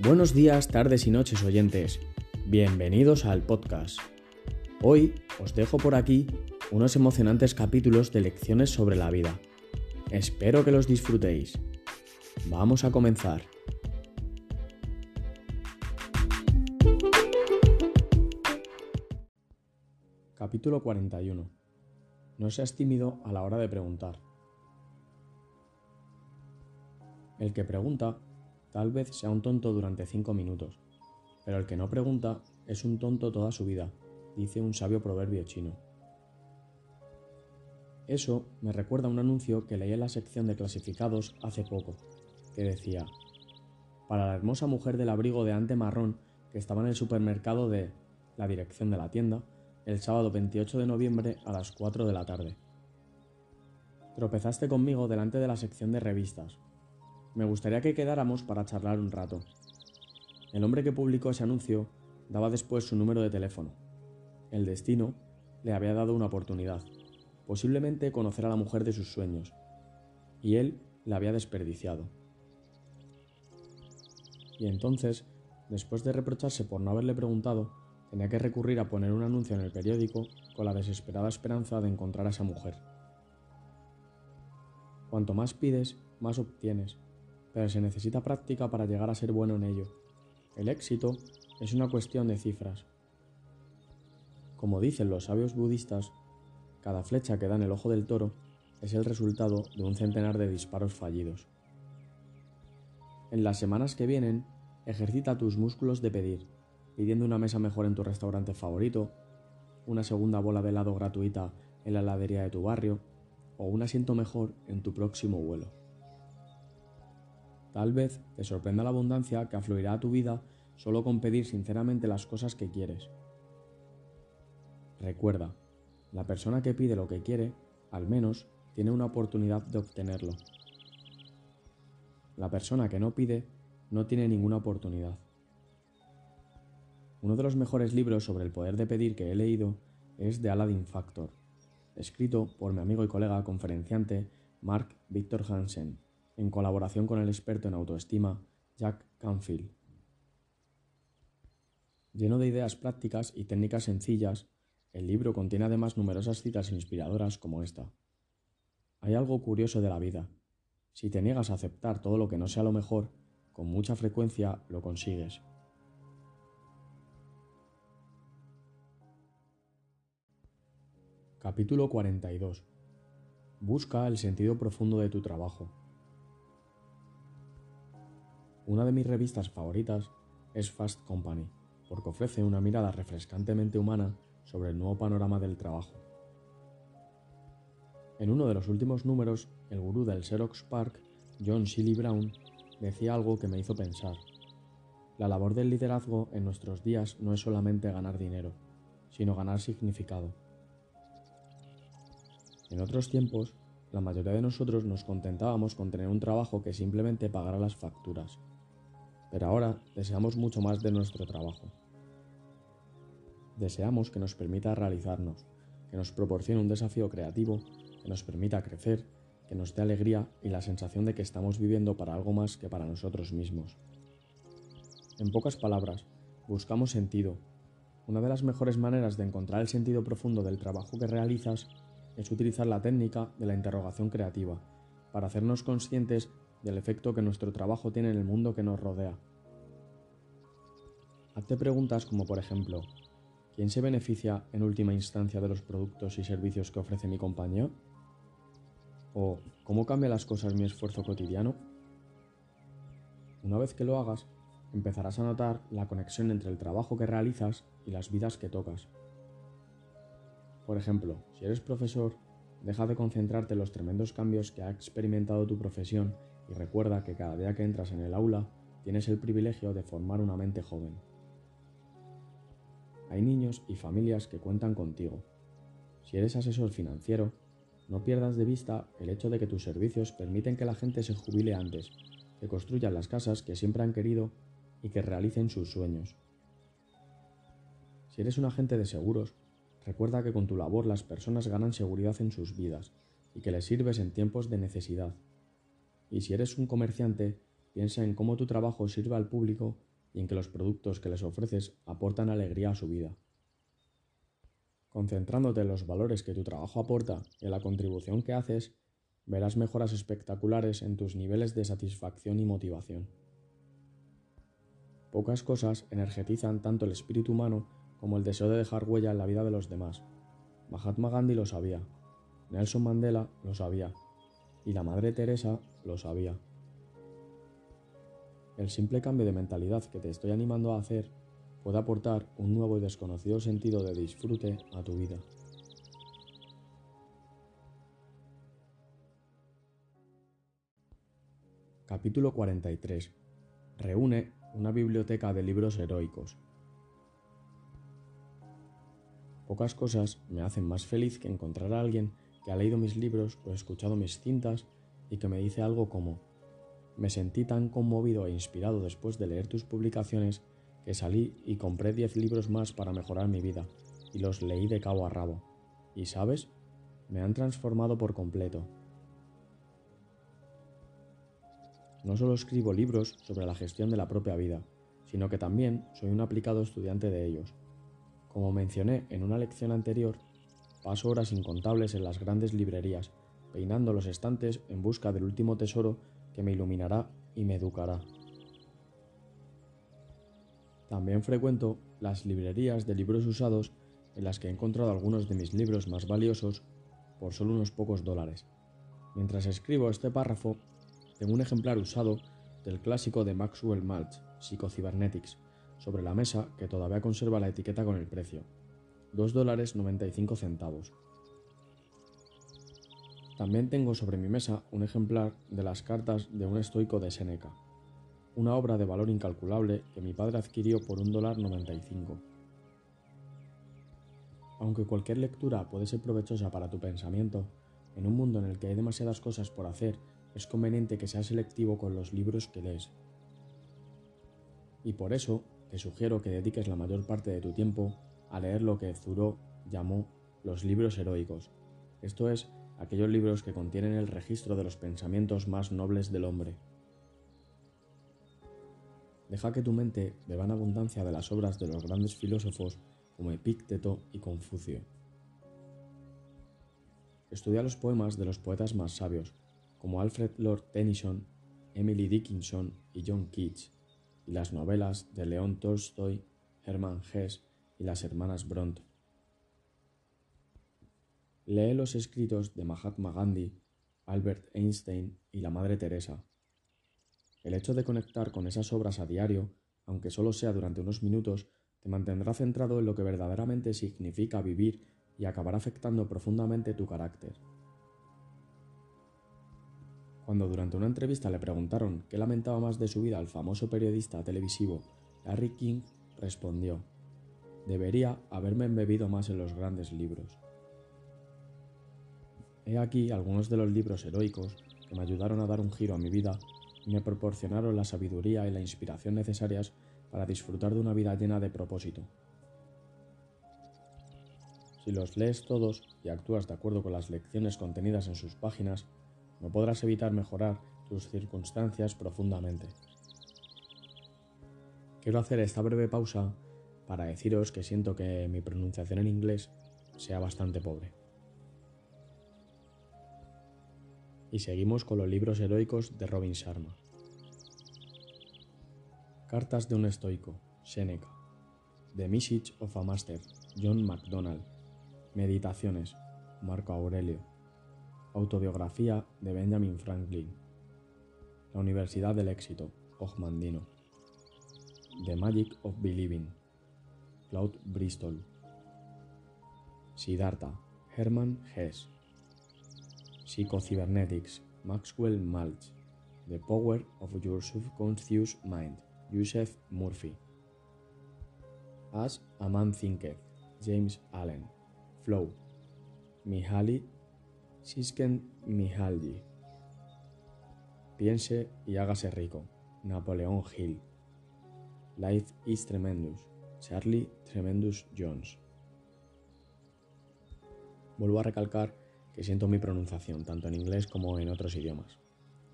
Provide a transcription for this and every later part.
Buenos días, tardes y noches oyentes. Bienvenidos al podcast. Hoy os dejo por aquí unos emocionantes capítulos de lecciones sobre la vida. Espero que los disfrutéis. Vamos a comenzar. Capítulo 41. No seas tímido a la hora de preguntar. El que pregunta tal vez sea un tonto durante cinco minutos, pero el que no pregunta es un tonto toda su vida, dice un sabio proverbio chino. Eso me recuerda a un anuncio que leí en la sección de clasificados hace poco, que decía, para la hermosa mujer del abrigo de ante marrón que estaba en el supermercado de la dirección de la tienda el sábado 28 de noviembre a las 4 de la tarde. Tropezaste conmigo delante de la sección de revistas, me gustaría que quedáramos para charlar un rato. El hombre que publicó ese anuncio daba después su número de teléfono. El destino le había dado una oportunidad, posiblemente conocer a la mujer de sus sueños, y él la había desperdiciado. Y entonces, después de reprocharse por no haberle preguntado, tenía que recurrir a poner un anuncio en el periódico con la desesperada esperanza de encontrar a esa mujer. Cuanto más pides, más obtienes, pero se necesita práctica para llegar a ser bueno en ello. El éxito es una cuestión de cifras. Como dicen los sabios budistas, cada flecha que da en el ojo del toro es el resultado de un centenar de disparos fallidos. En las semanas que vienen, ejercita tus músculos de pedir, pidiendo una mesa mejor en tu restaurante favorito, una segunda bola de helado gratuita en la heladería de tu barrio o un asiento mejor en tu próximo vuelo. Tal vez te sorprenda la abundancia que afluirá a tu vida solo con pedir sinceramente las cosas que quieres. Recuerda, la persona que pide lo que quiere, al menos, tiene una oportunidad de obtenerlo. La persona que no pide no tiene ninguna oportunidad. Uno de los mejores libros sobre el poder de pedir que he leído es The Aladdin Factor, escrito por mi amigo y colega conferenciante Mark Victor Hansen en colaboración con el experto en autoestima Jack Canfield. Lleno de ideas prácticas y técnicas sencillas, el libro contiene además numerosas citas inspiradoras como esta. Hay algo curioso de la vida. Si te niegas a aceptar todo lo que no sea lo mejor, con mucha frecuencia lo consigues. Capítulo 42. Busca el sentido profundo de tu trabajo. Una de mis revistas favoritas es Fast Company, porque ofrece una mirada refrescantemente humana sobre el nuevo panorama del trabajo. En uno de los últimos números, el gurú del Xerox Park, John Shilly Brown, decía algo que me hizo pensar. La labor del liderazgo en nuestros días no es solamente ganar dinero, sino ganar significado. En otros tiempos, la mayoría de nosotros nos contentábamos con tener un trabajo que simplemente pagara las facturas pero ahora deseamos mucho más de nuestro trabajo. Deseamos que nos permita realizarnos, que nos proporcione un desafío creativo, que nos permita crecer, que nos dé alegría y la sensación de que estamos viviendo para algo más que para nosotros mismos. En pocas palabras, buscamos sentido. Una de las mejores maneras de encontrar el sentido profundo del trabajo que realizas es utilizar la técnica de la interrogación creativa para hacernos conscientes del efecto que nuestro trabajo tiene en el mundo que nos rodea. Hazte preguntas como por ejemplo, ¿quién se beneficia en última instancia de los productos y servicios que ofrece mi compañía? ¿O cómo cambia las cosas mi esfuerzo cotidiano? Una vez que lo hagas, empezarás a notar la conexión entre el trabajo que realizas y las vidas que tocas. Por ejemplo, si eres profesor, deja de concentrarte en los tremendos cambios que ha experimentado tu profesión y recuerda que cada día que entras en el aula tienes el privilegio de formar una mente joven. Hay niños y familias que cuentan contigo. Si eres asesor financiero, no pierdas de vista el hecho de que tus servicios permiten que la gente se jubile antes, que construyan las casas que siempre han querido y que realicen sus sueños. Si eres un agente de seguros, recuerda que con tu labor las personas ganan seguridad en sus vidas y que les sirves en tiempos de necesidad. Y si eres un comerciante, piensa en cómo tu trabajo sirve al público y en que los productos que les ofreces aportan alegría a su vida. Concentrándote en los valores que tu trabajo aporta y en la contribución que haces, verás mejoras espectaculares en tus niveles de satisfacción y motivación. Pocas cosas energetizan tanto el espíritu humano como el deseo de dejar huella en la vida de los demás. Mahatma Gandhi lo sabía, Nelson Mandela lo sabía, y la Madre Teresa lo sabía. El simple cambio de mentalidad que te estoy animando a hacer puede aportar un nuevo y desconocido sentido de disfrute a tu vida. Capítulo 43. Reúne una biblioteca de libros heroicos. Pocas cosas me hacen más feliz que encontrar a alguien que ha leído mis libros o escuchado mis cintas y que me dice algo como, me sentí tan conmovido e inspirado después de leer tus publicaciones que salí y compré 10 libros más para mejorar mi vida y los leí de cabo a rabo. Y sabes, me han transformado por completo. No solo escribo libros sobre la gestión de la propia vida, sino que también soy un aplicado estudiante de ellos. Como mencioné en una lección anterior, paso horas incontables en las grandes librerías, peinando los estantes en busca del último tesoro que me iluminará y me educará. También frecuento las librerías de libros usados en las que he encontrado algunos de mis libros más valiosos por solo unos pocos dólares. Mientras escribo este párrafo, tengo un ejemplar usado del clásico de Maxwell Maltz, Psychocybernetics, sobre la mesa que todavía conserva la etiqueta con el precio. 2 dólares 95 centavos. También tengo sobre mi mesa un ejemplar de las cartas de un estoico de Seneca, una obra de valor incalculable que mi padre adquirió por un dólar 95. Aunque cualquier lectura puede ser provechosa para tu pensamiento, en un mundo en el que hay demasiadas cosas por hacer es conveniente que seas selectivo con los libros que lees. Y por eso te sugiero que dediques la mayor parte de tu tiempo a leer lo que Thoreau llamó los libros heroicos, esto es, aquellos libros que contienen el registro de los pensamientos más nobles del hombre. Deja que tu mente beba en abundancia de las obras de los grandes filósofos como Epícteto y Confucio. Estudia los poemas de los poetas más sabios, como Alfred Lord Tennyson, Emily Dickinson y John Keats, y las novelas de León Tolstoy, Hermann Hesse y las hermanas Bronte. Lee los escritos de Mahatma Gandhi, Albert Einstein y la Madre Teresa. El hecho de conectar con esas obras a diario, aunque solo sea durante unos minutos, te mantendrá centrado en lo que verdaderamente significa vivir y acabará afectando profundamente tu carácter. Cuando durante una entrevista le preguntaron qué lamentaba más de su vida al famoso periodista televisivo Larry King, respondió, debería haberme embebido más en los grandes libros. He aquí algunos de los libros heroicos que me ayudaron a dar un giro a mi vida y me proporcionaron la sabiduría y la inspiración necesarias para disfrutar de una vida llena de propósito. Si los lees todos y actúas de acuerdo con las lecciones contenidas en sus páginas, no podrás evitar mejorar tus circunstancias profundamente. Quiero hacer esta breve pausa para deciros que siento que mi pronunciación en inglés sea bastante pobre. Y seguimos con los libros heroicos de Robin Sharma. Cartas de un estoico, Seneca. The Message of a Master, John MacDonald. Meditaciones, Marco Aurelio. Autobiografía de Benjamin Franklin. La Universidad del Éxito, Ogmandino. The Magic of Believing, Claude Bristol. Siddhartha, Hermann Hesse. Psychocybernetics, Maxwell Maltz. The Power of Your Subconscious Mind, Joseph Murphy. As a Man Thinketh, James Allen. Flow, Mihaly Sisken Mihalji. Piense y hágase rico. Napoleón Hill. Life is Tremendous. Charlie Tremendous Jones. Vuelvo a recalcar que siento mi pronunciación tanto en inglés como en otros idiomas.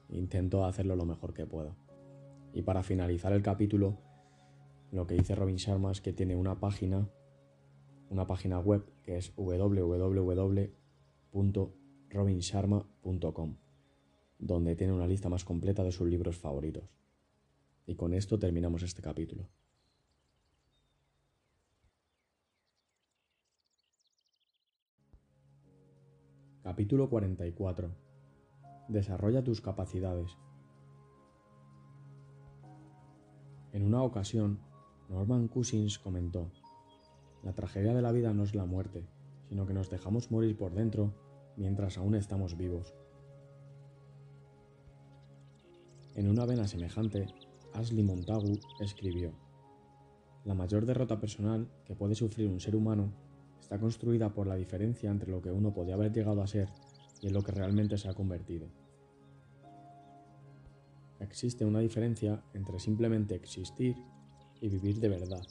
Intento hacerlo lo mejor que puedo. Y para finalizar el capítulo, Lo que dice Robin Sharma es que tiene una página, una página web que es www.robinsharma.com, donde tiene una lista más completa de sus libros favoritos. Y con esto terminamos este capítulo. Capítulo 44. Desarrolla tus capacidades. En una ocasión, Norman Cousins comentó, La tragedia de la vida no es la muerte, sino que nos dejamos morir por dentro mientras aún estamos vivos. En una vena semejante, Ashley Montagu escribió, La mayor derrota personal que puede sufrir un ser humano está construida por la diferencia entre lo que uno podía haber llegado a ser y en lo que realmente se ha convertido. Existe una diferencia entre simplemente existir y vivir de verdad.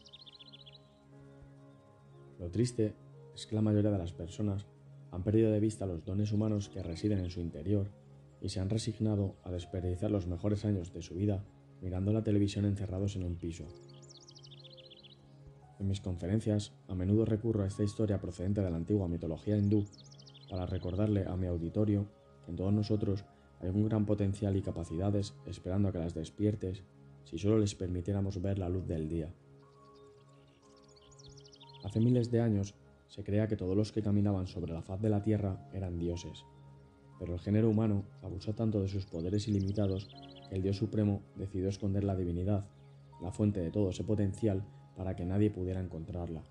Lo triste es que la mayoría de las personas han perdido de vista los dones humanos que residen en su interior y se han resignado a desperdiciar los mejores años de su vida mirando la televisión encerrados en un piso. En mis conferencias a menudo recurro a esta historia procedente de la antigua mitología hindú para recordarle a mi auditorio que en todos nosotros hay un gran potencial y capacidades esperando a que las despiertes si solo les permitiéramos ver la luz del día. Hace miles de años se creía que todos los que caminaban sobre la faz de la Tierra eran dioses, pero el género humano abusó tanto de sus poderes ilimitados que el Dios Supremo decidió esconder la divinidad, la fuente de todo ese potencial, para que nadie pudiera encontrarla.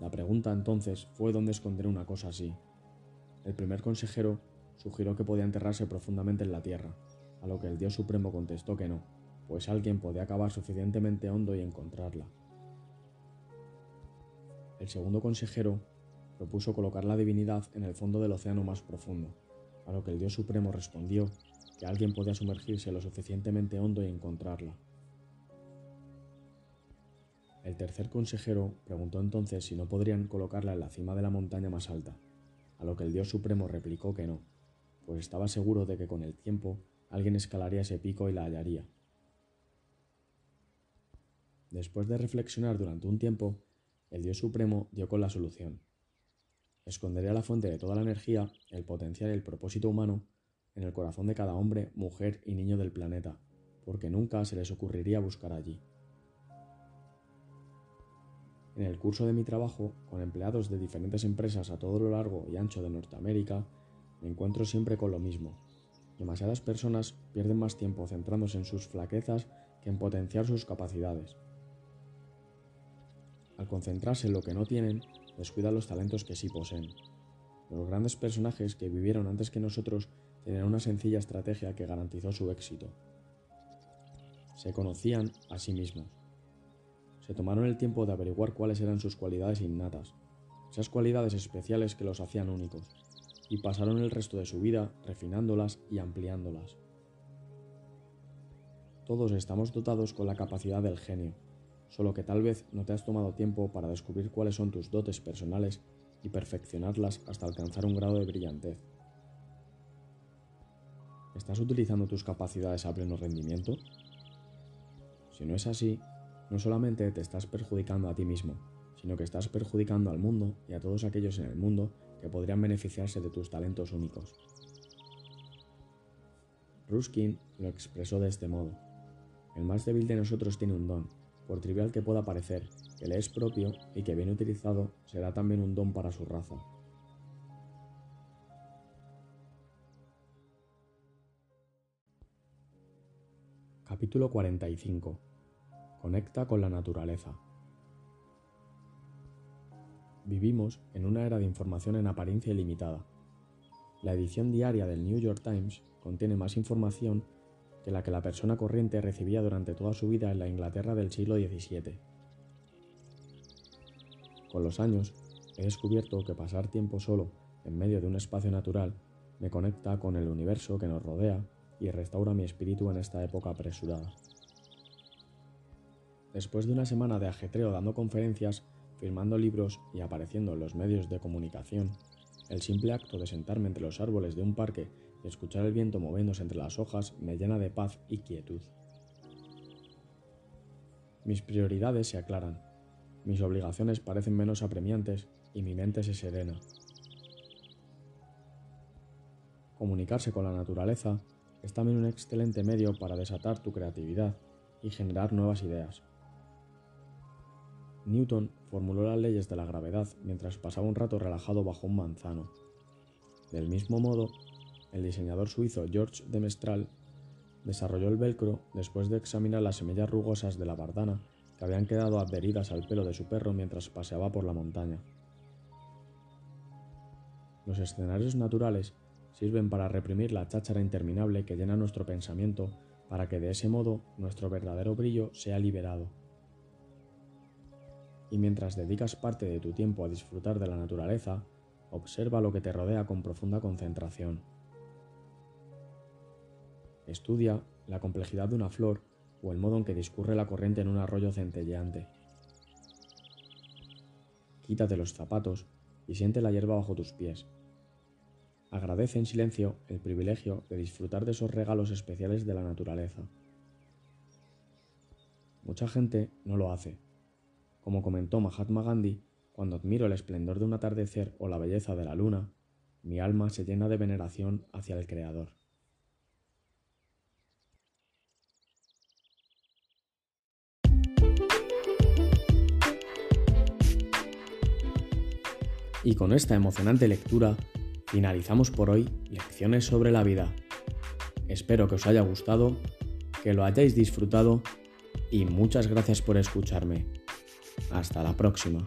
La pregunta entonces fue dónde esconder una cosa así. El primer consejero sugirió que podía enterrarse profundamente en la tierra, a lo que el Dios Supremo contestó que no, pues alguien podía cavar suficientemente hondo y encontrarla. El segundo consejero propuso colocar la divinidad en el fondo del océano más profundo, a lo que el Dios Supremo respondió que alguien podía sumergirse lo suficientemente hondo y encontrarla. El tercer consejero preguntó entonces si no podrían colocarla en la cima de la montaña más alta, a lo que el Dios Supremo replicó que no, pues estaba seguro de que con el tiempo alguien escalaría ese pico y la hallaría. Después de reflexionar durante un tiempo, el Dios Supremo dio con la solución. Escondería la fuente de toda la energía, el potencial y el propósito humano en el corazón de cada hombre, mujer y niño del planeta, porque nunca se les ocurriría buscar allí. En el curso de mi trabajo, con empleados de diferentes empresas a todo lo largo y ancho de Norteamérica, me encuentro siempre con lo mismo. Demasiadas personas pierden más tiempo centrándose en sus flaquezas que en potenciar sus capacidades. Al concentrarse en lo que no tienen, descuidan los talentos que sí poseen. Los grandes personajes que vivieron antes que nosotros tenían una sencilla estrategia que garantizó su éxito. Se conocían a sí mismos se tomaron el tiempo de averiguar cuáles eran sus cualidades innatas, esas cualidades especiales que los hacían únicos, y pasaron el resto de su vida refinándolas y ampliándolas. Todos estamos dotados con la capacidad del genio, solo que tal vez no te has tomado tiempo para descubrir cuáles son tus dotes personales y perfeccionarlas hasta alcanzar un grado de brillantez. ¿Estás utilizando tus capacidades a pleno rendimiento? Si no es así, no solamente te estás perjudicando a ti mismo, sino que estás perjudicando al mundo y a todos aquellos en el mundo que podrían beneficiarse de tus talentos únicos. Ruskin lo expresó de este modo. El más débil de nosotros tiene un don, por trivial que pueda parecer, que le es propio y que bien utilizado será también un don para su raza. Capítulo 45 Conecta con la naturaleza. Vivimos en una era de información en apariencia ilimitada. La edición diaria del New York Times contiene más información que la que la persona corriente recibía durante toda su vida en la Inglaterra del siglo XVII. Con los años, he descubierto que pasar tiempo solo en medio de un espacio natural me conecta con el universo que nos rodea y restaura mi espíritu en esta época apresurada. Después de una semana de ajetreo dando conferencias, firmando libros y apareciendo en los medios de comunicación, el simple acto de sentarme entre los árboles de un parque y escuchar el viento moviéndose entre las hojas me llena de paz y quietud. mis prioridades se aclaran, mis obligaciones parecen menos apremiantes y mi mente se serena. Comunicarse con la naturaleza es también un excelente medio para desatar tu creatividad y generar nuevas ideas. Newton formuló las leyes de la gravedad mientras pasaba un rato relajado bajo un manzano. Del mismo modo, el diseñador suizo George de Mestral desarrolló el velcro después de examinar las semillas rugosas de la bardana que habían quedado adheridas al pelo de su perro mientras paseaba por la montaña. Los escenarios naturales sirven para reprimir la cháchara interminable que llena nuestro pensamiento para que de ese modo nuestro verdadero brillo sea liberado. Y mientras dedicas parte de tu tiempo a disfrutar de la naturaleza, observa lo que te rodea con profunda concentración. Estudia la complejidad de una flor o el modo en que discurre la corriente en un arroyo centelleante. Quítate los zapatos y siente la hierba bajo tus pies. Agradece en silencio el privilegio de disfrutar de esos regalos especiales de la naturaleza. Mucha gente no lo hace. Como comentó Mahatma Gandhi, cuando admiro el esplendor de un atardecer o la belleza de la luna, mi alma se llena de veneración hacia el Creador. Y con esta emocionante lectura finalizamos por hoy Lecciones sobre la vida. Espero que os haya gustado, que lo hayáis disfrutado y muchas gracias por escucharme. Hasta la próxima.